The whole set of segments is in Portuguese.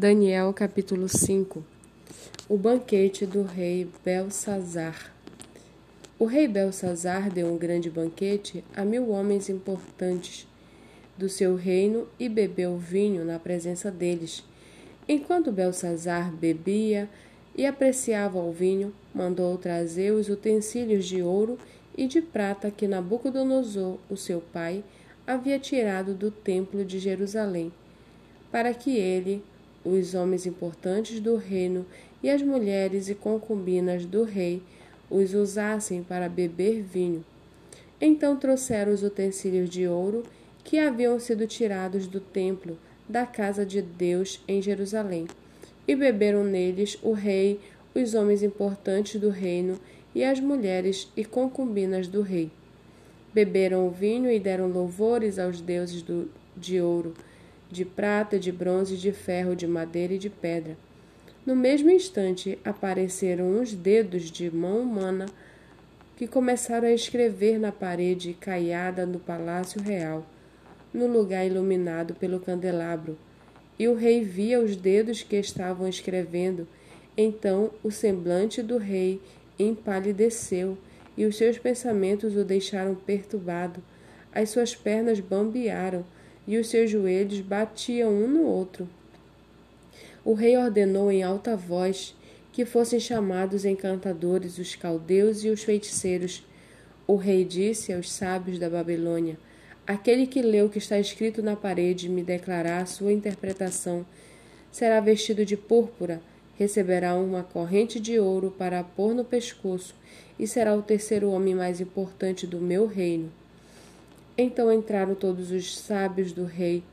Daniel capítulo 5 O banquete do rei Belsazar O rei Belsazar deu um grande banquete a mil homens importantes do seu reino e bebeu vinho na presença deles. Enquanto Belsazar bebia e apreciava o vinho, mandou trazer os utensílios de ouro e de prata que Nabucodonosor, o seu pai, havia tirado do templo de Jerusalém, para que ele os homens importantes do reino e as mulheres e concubinas do rei os usassem para beber vinho. Então trouxeram os utensílios de ouro que haviam sido tirados do templo da casa de Deus em Jerusalém, e beberam neles o rei, os homens importantes do reino e as mulheres e concubinas do rei. Beberam o vinho e deram louvores aos deuses do, de ouro de prata, de bronze, de ferro, de madeira e de pedra. No mesmo instante apareceram uns dedos de mão humana que começaram a escrever na parede caiada do palácio real, no lugar iluminado pelo candelabro. E o rei via os dedos que estavam escrevendo. Então o semblante do rei empalideceu e os seus pensamentos o deixaram perturbado. As suas pernas bambearam e os seus joelhos batiam um no outro. O rei ordenou em alta voz que fossem chamados encantadores os caldeus e os feiticeiros. O rei disse aos sábios da Babilônia: Aquele que lê o que está escrito na parede e me declarar a sua interpretação será vestido de púrpura, receberá uma corrente de ouro para pôr no pescoço e será o terceiro homem mais importante do meu reino. Então entraram todos os sábios do rei,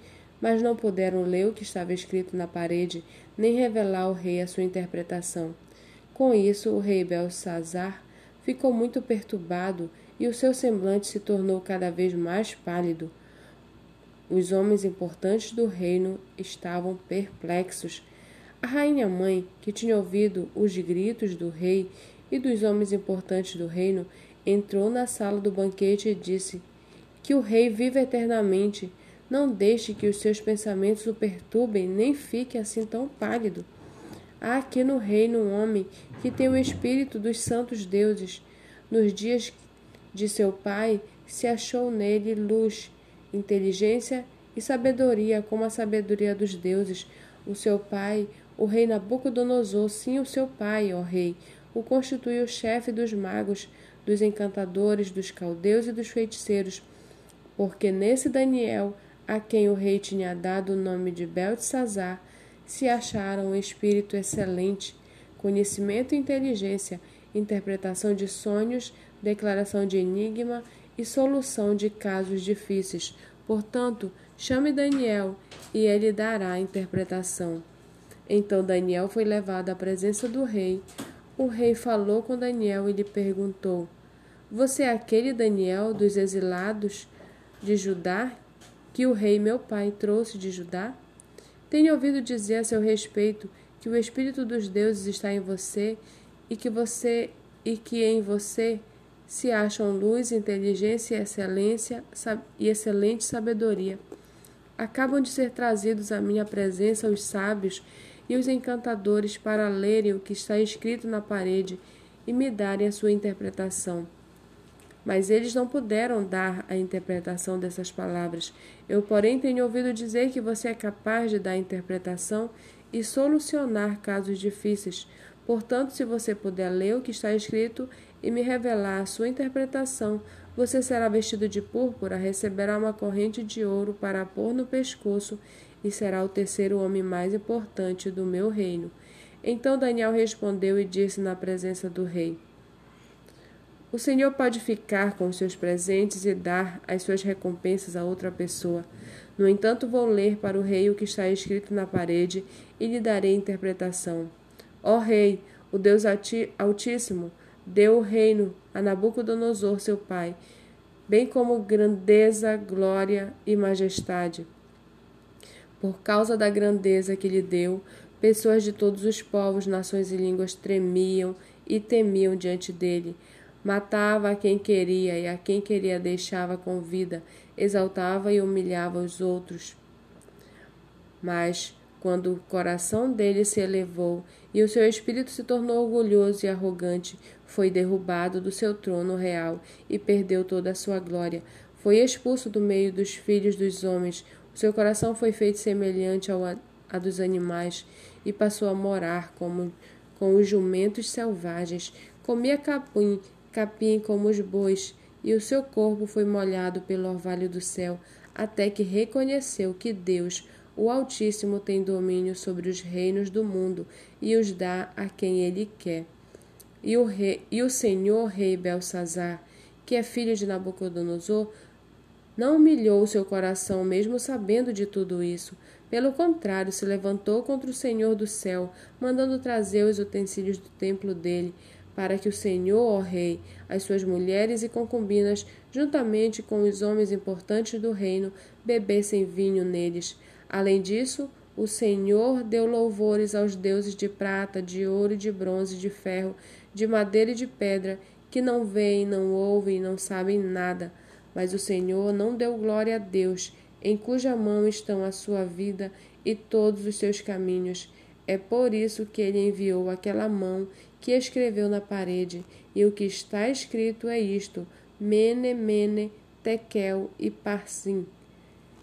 mas não puderam ler o que estava escrito na parede, nem revelar ao rei a sua interpretação. Com isso, o rei Belsazar ficou muito perturbado e o seu semblante se tornou cada vez mais pálido. Os homens importantes do reino estavam perplexos. A rainha mãe, que tinha ouvido os gritos do rei e dos homens importantes do reino, entrou na sala do banquete e disse: que o rei viva eternamente. Não deixe que os seus pensamentos o perturbem, nem fique assim tão pálido. Há aqui no reino um homem que tem o espírito dos santos deuses. Nos dias de seu pai se achou nele luz, inteligência e sabedoria, como a sabedoria dos deuses. O seu pai, o rei Nabucodonosor, sim, o seu pai, ó rei, o constituiu chefe dos magos, dos encantadores, dos caldeus e dos feiticeiros porque nesse Daniel, a quem o rei tinha dado o nome de Beltesazar, se acharam um espírito excelente, conhecimento e inteligência, interpretação de sonhos, declaração de enigma e solução de casos difíceis. Portanto, chame Daniel e ele dará a interpretação. Então Daniel foi levado à presença do rei. O rei falou com Daniel e lhe perguntou: Você é aquele Daniel dos exilados? De Judá que o rei meu pai trouxe de Judá? Tenho ouvido dizer a seu respeito que o espírito dos deuses está em você e que você e que em você se acham luz, inteligência e excelência e excelente sabedoria. Acabam de ser trazidos à minha presença os sábios e os encantadores para lerem o que está escrito na parede e me darem a sua interpretação. Mas eles não puderam dar a interpretação dessas palavras. Eu, porém, tenho ouvido dizer que você é capaz de dar interpretação e solucionar casos difíceis. Portanto, se você puder ler o que está escrito e me revelar a sua interpretação, você será vestido de púrpura, receberá uma corrente de ouro para pôr no pescoço e será o terceiro homem mais importante do meu reino. Então Daniel respondeu e disse na presença do rei: o Senhor pode ficar com os seus presentes e dar as suas recompensas a outra pessoa. No entanto, vou ler para o rei o que está escrito na parede e lhe darei interpretação. Ó rei, o Deus Altíssimo deu o reino a Nabucodonosor, seu pai, bem como grandeza, glória e majestade. Por causa da grandeza que lhe deu, pessoas de todos os povos, nações e línguas tremiam e temiam diante dele. Matava a quem queria e a quem queria deixava com vida, exaltava e humilhava os outros. Mas, Quando o coração dele se elevou e o seu espírito se tornou orgulhoso e arrogante, foi derrubado do seu trono real e perdeu toda a sua glória. Foi expulso do meio dos filhos dos homens. O seu coração foi feito semelhante ao a dos animais e passou a morar como com os jumentos selvagens. Comia capim, capim como os bois, e o seu corpo foi molhado pelo orvalho do céu, até que reconheceu que Deus, o Altíssimo tem domínio sobre os reinos do mundo e os dá a quem ele quer. E o, rei, e o senhor rei Belsazar, que é filho de Nabucodonosor, não humilhou seu coração, mesmo sabendo de tudo isso. Pelo contrário, se levantou contra o Senhor do céu, mandando trazer os utensílios do templo dele, para que o Senhor, ó Rei, as suas mulheres e concubinas, juntamente com os homens importantes do reino, bebessem vinho neles. Além disso, o Senhor deu louvores aos deuses de prata, de ouro, de bronze, de ferro, de madeira e de pedra, que não veem, não ouvem, não sabem nada. Mas o Senhor não deu glória a Deus, em cuja mão estão a sua vida e todos os seus caminhos. É por isso que ele enviou aquela mão que escreveu na parede, e o que está escrito é isto: Mene, Mene, Tekel e Parsim.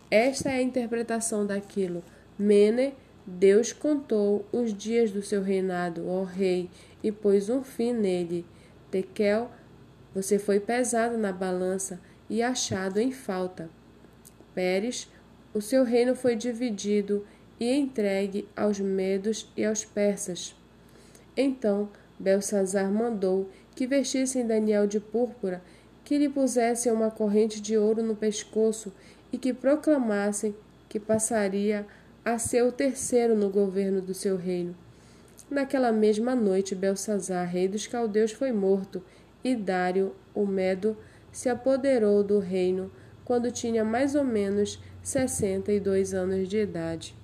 Esta é a interpretação daquilo. Mene, Deus contou os dias do seu reinado, ó rei, e pôs um fim nele. Tekel, você foi pesado na balança e achado em falta. Pérez, o seu reino foi dividido e entregue aos medos e aos persas. Então Belsazar mandou que vestissem Daniel de púrpura, que lhe pusessem uma corrente de ouro no pescoço e que proclamassem que passaria a ser o terceiro no governo do seu reino. Naquela mesma noite, Belsazar, rei dos caldeus, foi morto, e Dário, o Medo, se apoderou do reino quando tinha mais ou menos sessenta e dois anos de idade.